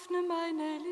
öffne meine Lippen,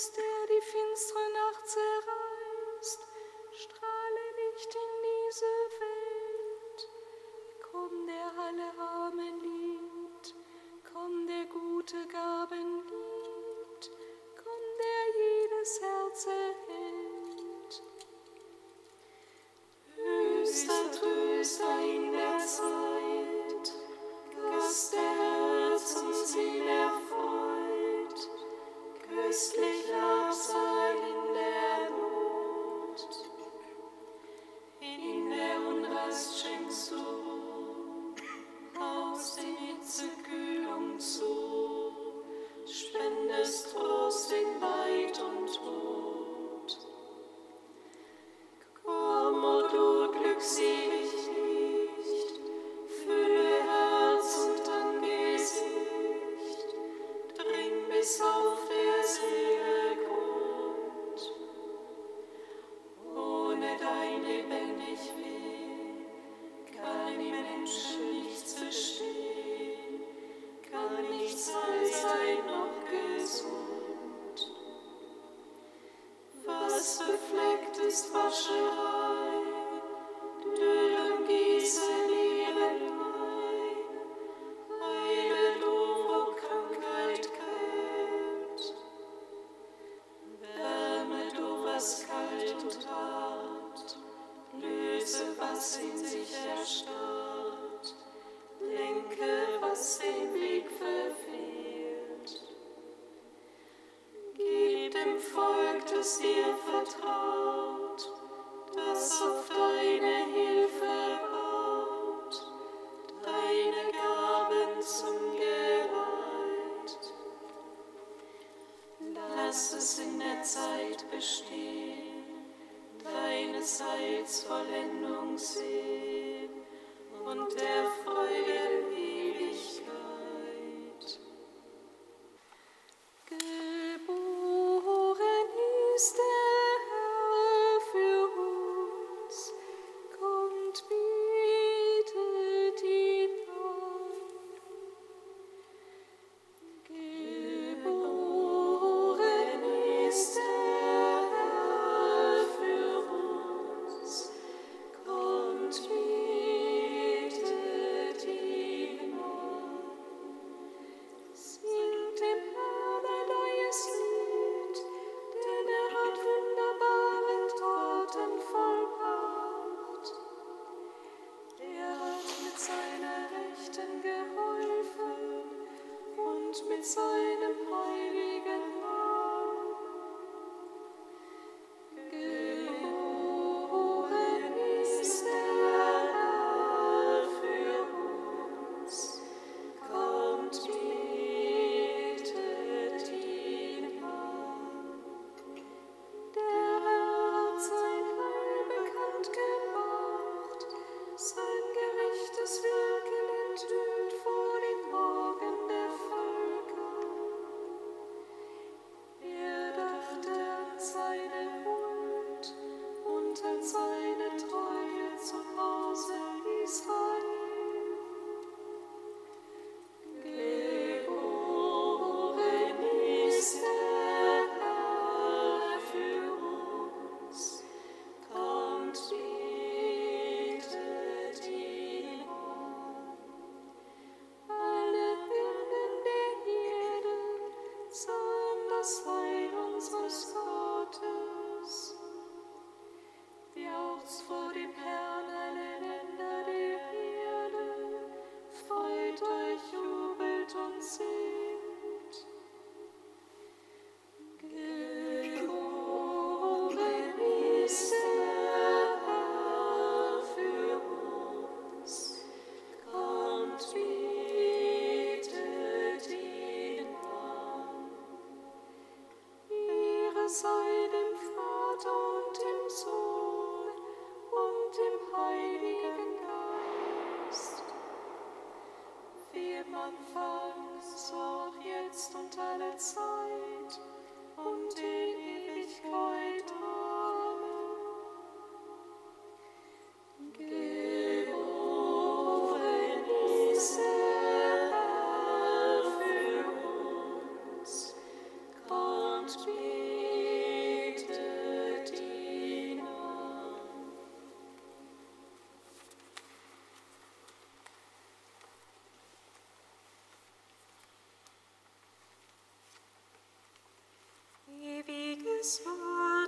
Geist,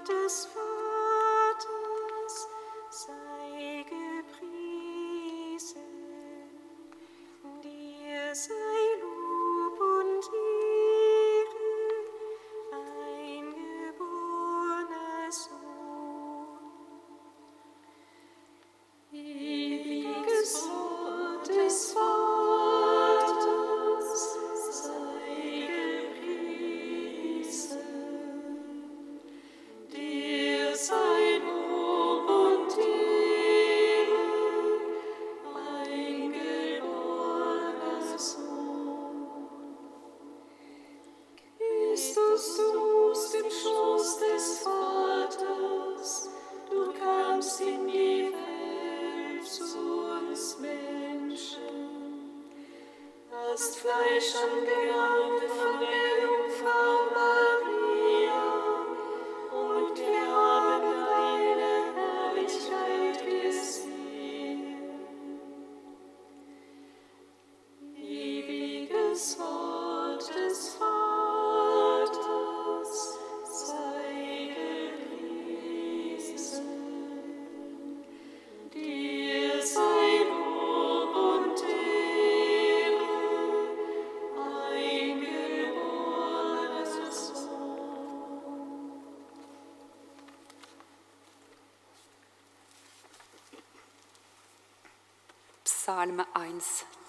Psalm 1. Psalm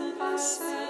and blessed.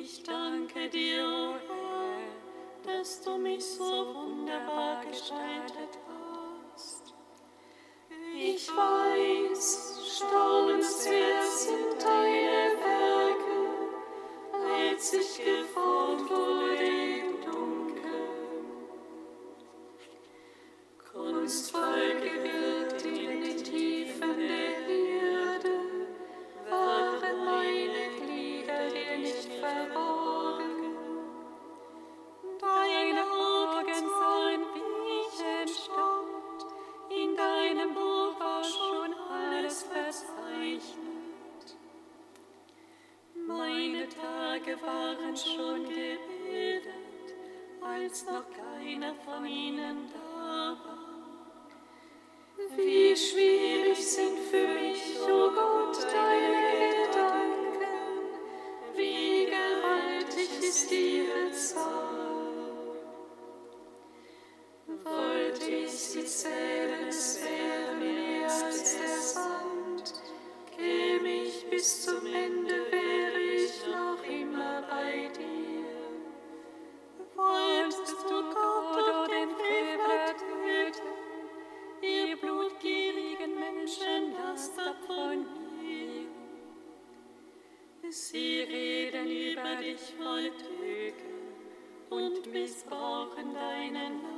Ich danke dir, O oh Herr, dass du mich so wunderbar gestaltet hast. Ich weiß, staunenswert sind deine Werke, als ich geformt wurde. Wollte ich sie zählen, es wäre mehr als Sand, käme ich bis zum Ende, wäre ich noch immer bei dir. Wolltest du Gott und den Frevler töten, ihr blutgierigen Menschen, lasst ab von mir. Sie reden über dich voll Tücke und missbrauchen deinen Namen.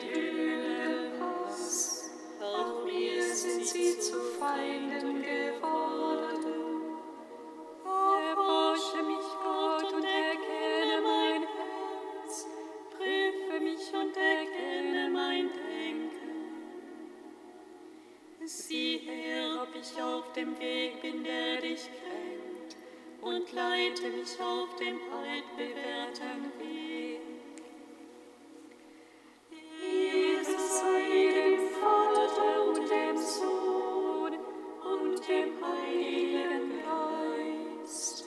her, ob ich auf dem Weg bin, der dich kränkt, und leite mich auf dem altbewährten Weg. Jesus sei dem Vater und dem Sohn und dem Heiligen Geist.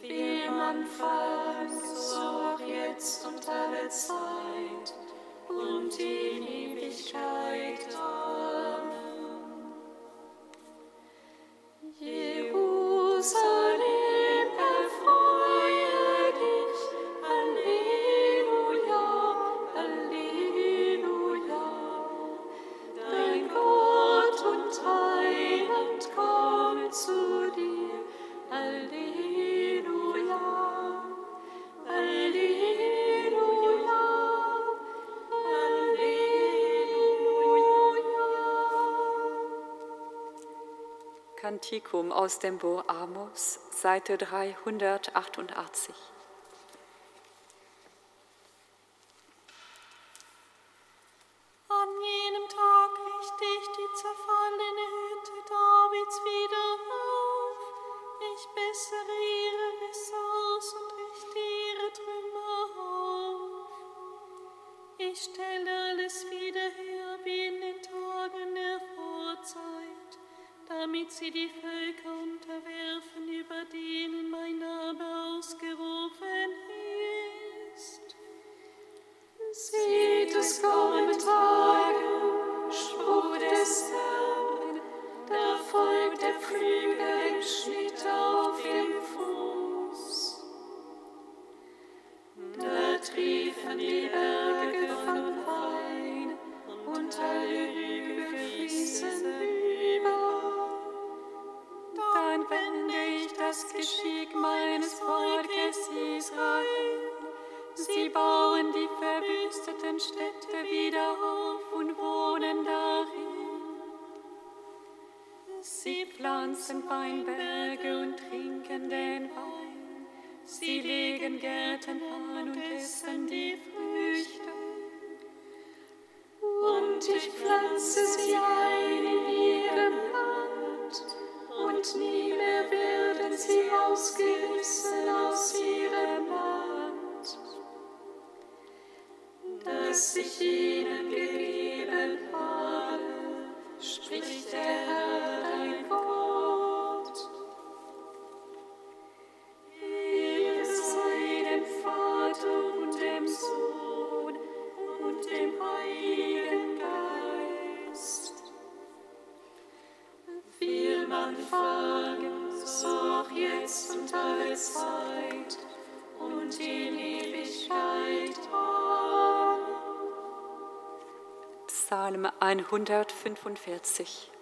Will man fallen, so auch jetzt und alle Zeit Kantikum aus dem Buch Amos, Seite 388. damit sie die Sie pflanzen Weinberge und trinken den Wein. Sie legen Gärten an und essen die Früchte. Und ich pflanze sie ein in ihrem Land, und nie mehr werden sie ausgerissen aus ihrem Land, das ich ihnen gegeben habe, spricht der Herr Psalm 145.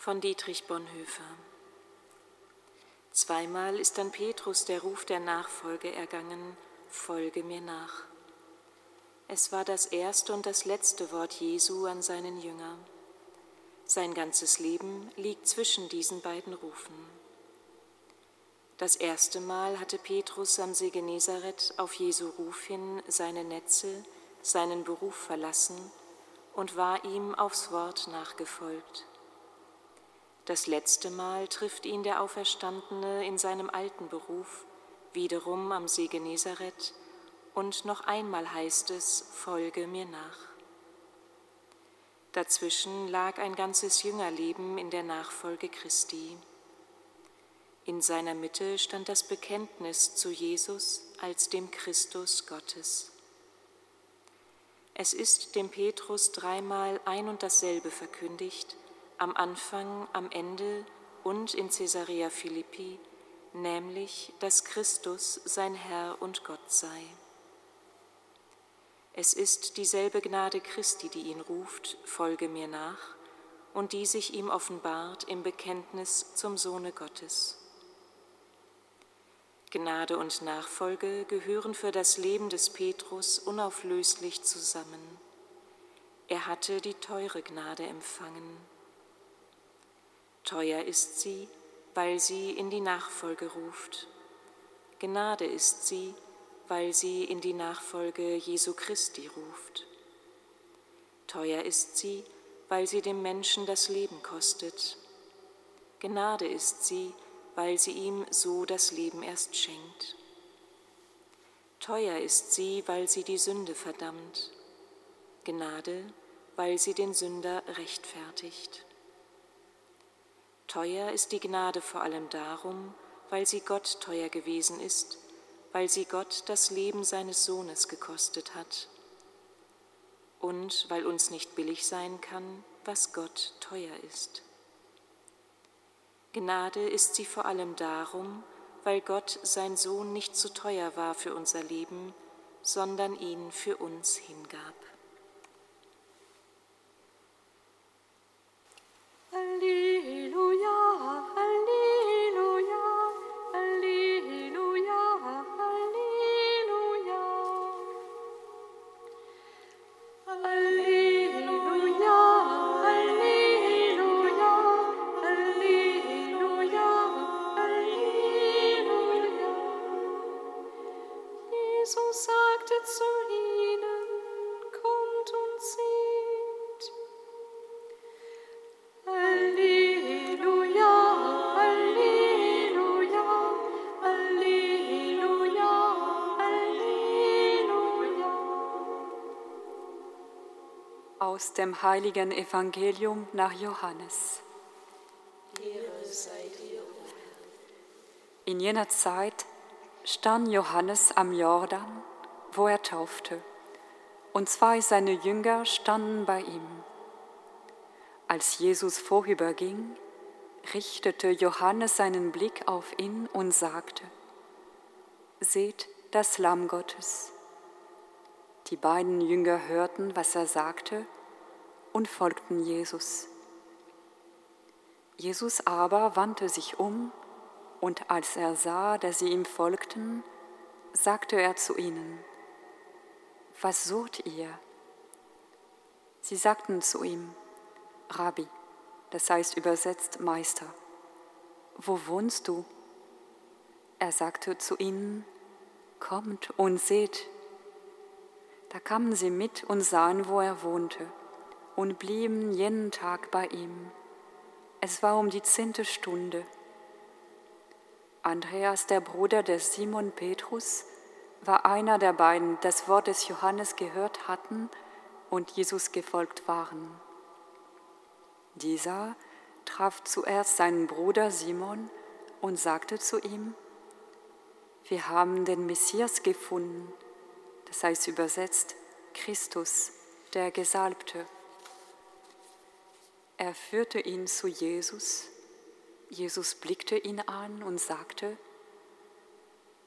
von Dietrich Bonhoeffer. Zweimal ist an Petrus der Ruf der Nachfolge ergangen, folge mir nach. Es war das erste und das letzte Wort Jesu an seinen Jünger. Sein ganzes Leben liegt zwischen diesen beiden Rufen. Das erste Mal hatte Petrus am See Genezareth auf Jesu Ruf hin seine Netze, seinen Beruf verlassen und war ihm aufs Wort nachgefolgt. Das letzte Mal trifft ihn der Auferstandene in seinem alten Beruf, wiederum am See Genezareth, und noch einmal heißt es, folge mir nach. Dazwischen lag ein ganzes Jüngerleben in der Nachfolge Christi. In seiner Mitte stand das Bekenntnis zu Jesus als dem Christus Gottes. Es ist dem Petrus dreimal ein und dasselbe verkündigt, am Anfang, am Ende und in Caesarea Philippi, nämlich, dass Christus sein Herr und Gott sei. Es ist dieselbe Gnade Christi, die ihn ruft, folge mir nach, und die sich ihm offenbart im Bekenntnis zum Sohne Gottes. Gnade und Nachfolge gehören für das Leben des Petrus unauflöslich zusammen. Er hatte die teure Gnade empfangen. Teuer ist sie, weil sie in die Nachfolge ruft. Gnade ist sie, weil sie in die Nachfolge Jesu Christi ruft. Teuer ist sie, weil sie dem Menschen das Leben kostet. Gnade ist sie, weil sie ihm so das Leben erst schenkt. Teuer ist sie, weil sie die Sünde verdammt. Gnade, weil sie den Sünder rechtfertigt. Teuer ist die Gnade vor allem darum, weil sie Gott teuer gewesen ist, weil sie Gott das Leben seines Sohnes gekostet hat und weil uns nicht billig sein kann, was Gott teuer ist. Gnade ist sie vor allem darum, weil Gott sein Sohn nicht zu teuer war für unser Leben, sondern ihn für uns hingab. Aus dem heiligen Evangelium nach Johannes. In jener Zeit stand Johannes am Jordan, wo er taufte, und zwei seine Jünger standen bei ihm. Als Jesus vorüberging, richtete Johannes seinen Blick auf ihn und sagte, Seht das Lamm Gottes. Die beiden Jünger hörten, was er sagte, und folgten Jesus. Jesus aber wandte sich um, und als er sah, dass sie ihm folgten, sagte er zu ihnen, Was sucht ihr? Sie sagten zu ihm, Rabbi, das heißt übersetzt Meister, wo wohnst du? Er sagte zu ihnen, Kommt und seht. Da kamen sie mit und sahen, wo er wohnte, und blieben jenen Tag bei ihm. Es war um die zehnte Stunde. Andreas, der Bruder des Simon Petrus, war einer der beiden, das Wort des Johannes gehört hatten und Jesus gefolgt waren. Dieser traf zuerst seinen Bruder Simon und sagte zu ihm, wir haben den Messias gefunden, das heißt übersetzt Christus, der Gesalbte. Er führte ihn zu Jesus. Jesus blickte ihn an und sagte,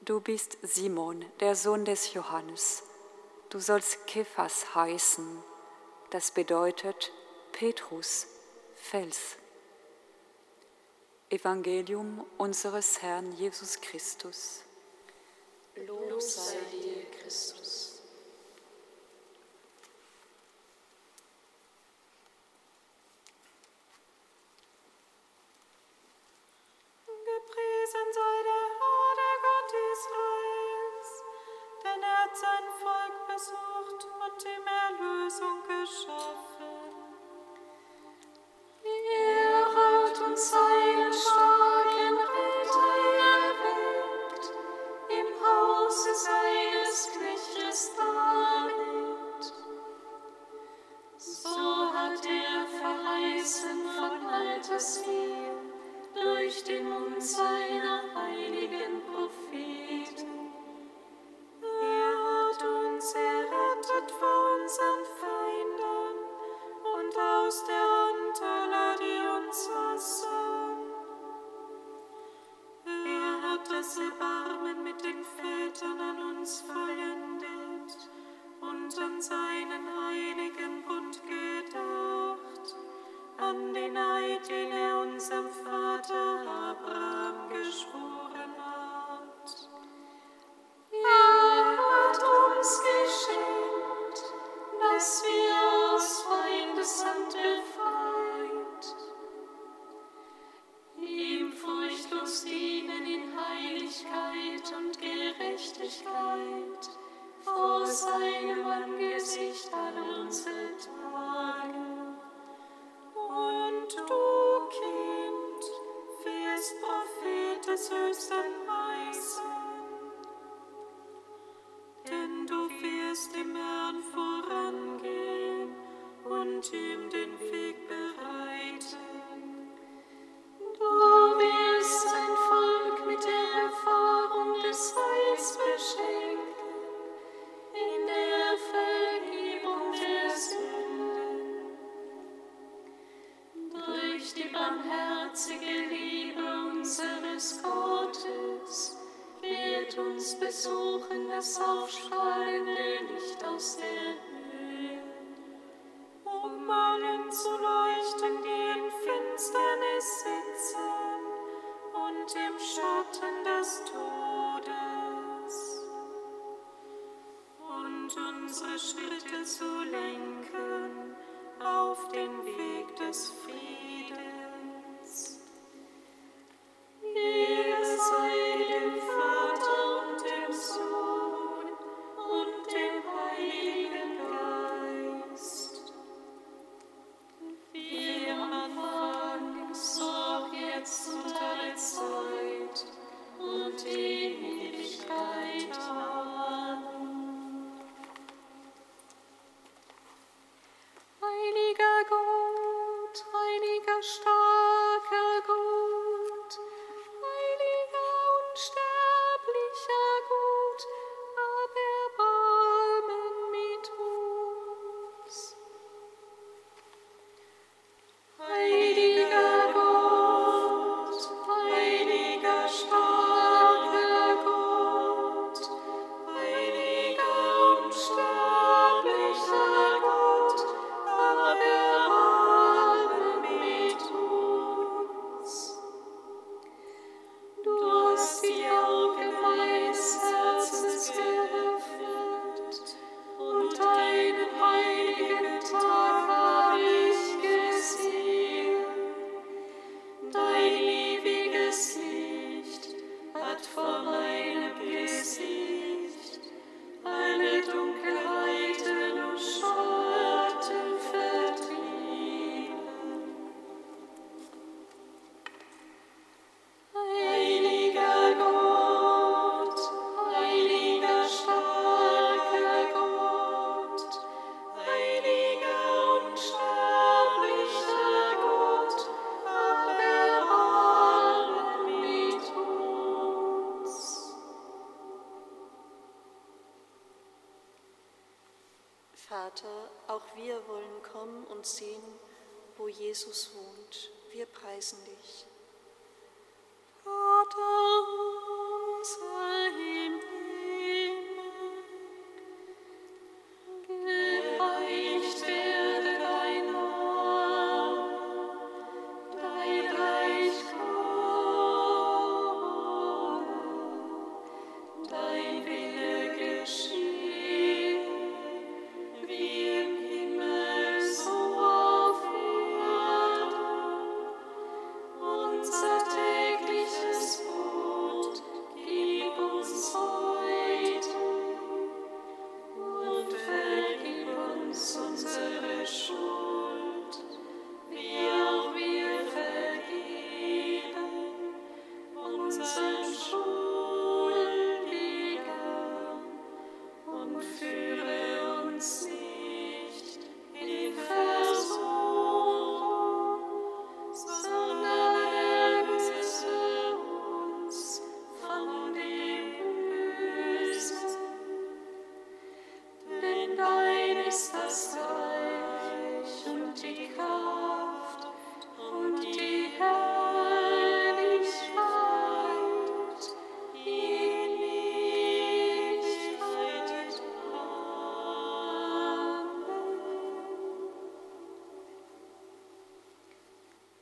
Du bist Simon, der Sohn des Johannes. Du sollst Kephas heißen. Das bedeutet Petrus, Fels. Evangelium unseres Herrn Jesus Christus. Lob sei dir, Christus. Unsere Schritte zu lenken auf den Weg Jesus wohnt. Wir preisen dich. Vater unser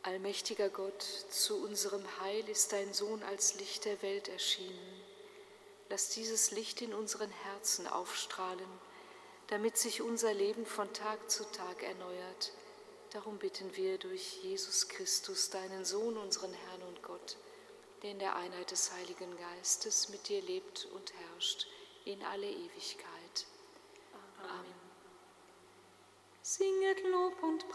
Allmächtiger Gott, zu unserem Heil ist dein Sohn als Licht der Welt erschienen. Lass dieses Licht in unseren Herzen aufstrahlen, damit sich unser Leben von Tag zu Tag erneuert. Darum bitten wir durch Jesus Christus, deinen Sohn, unseren Herrn und Gott, der in der Einheit des Heiligen Geistes mit dir lebt und herrscht in alle Ewigkeit. Amen. Amen. Singet Lob und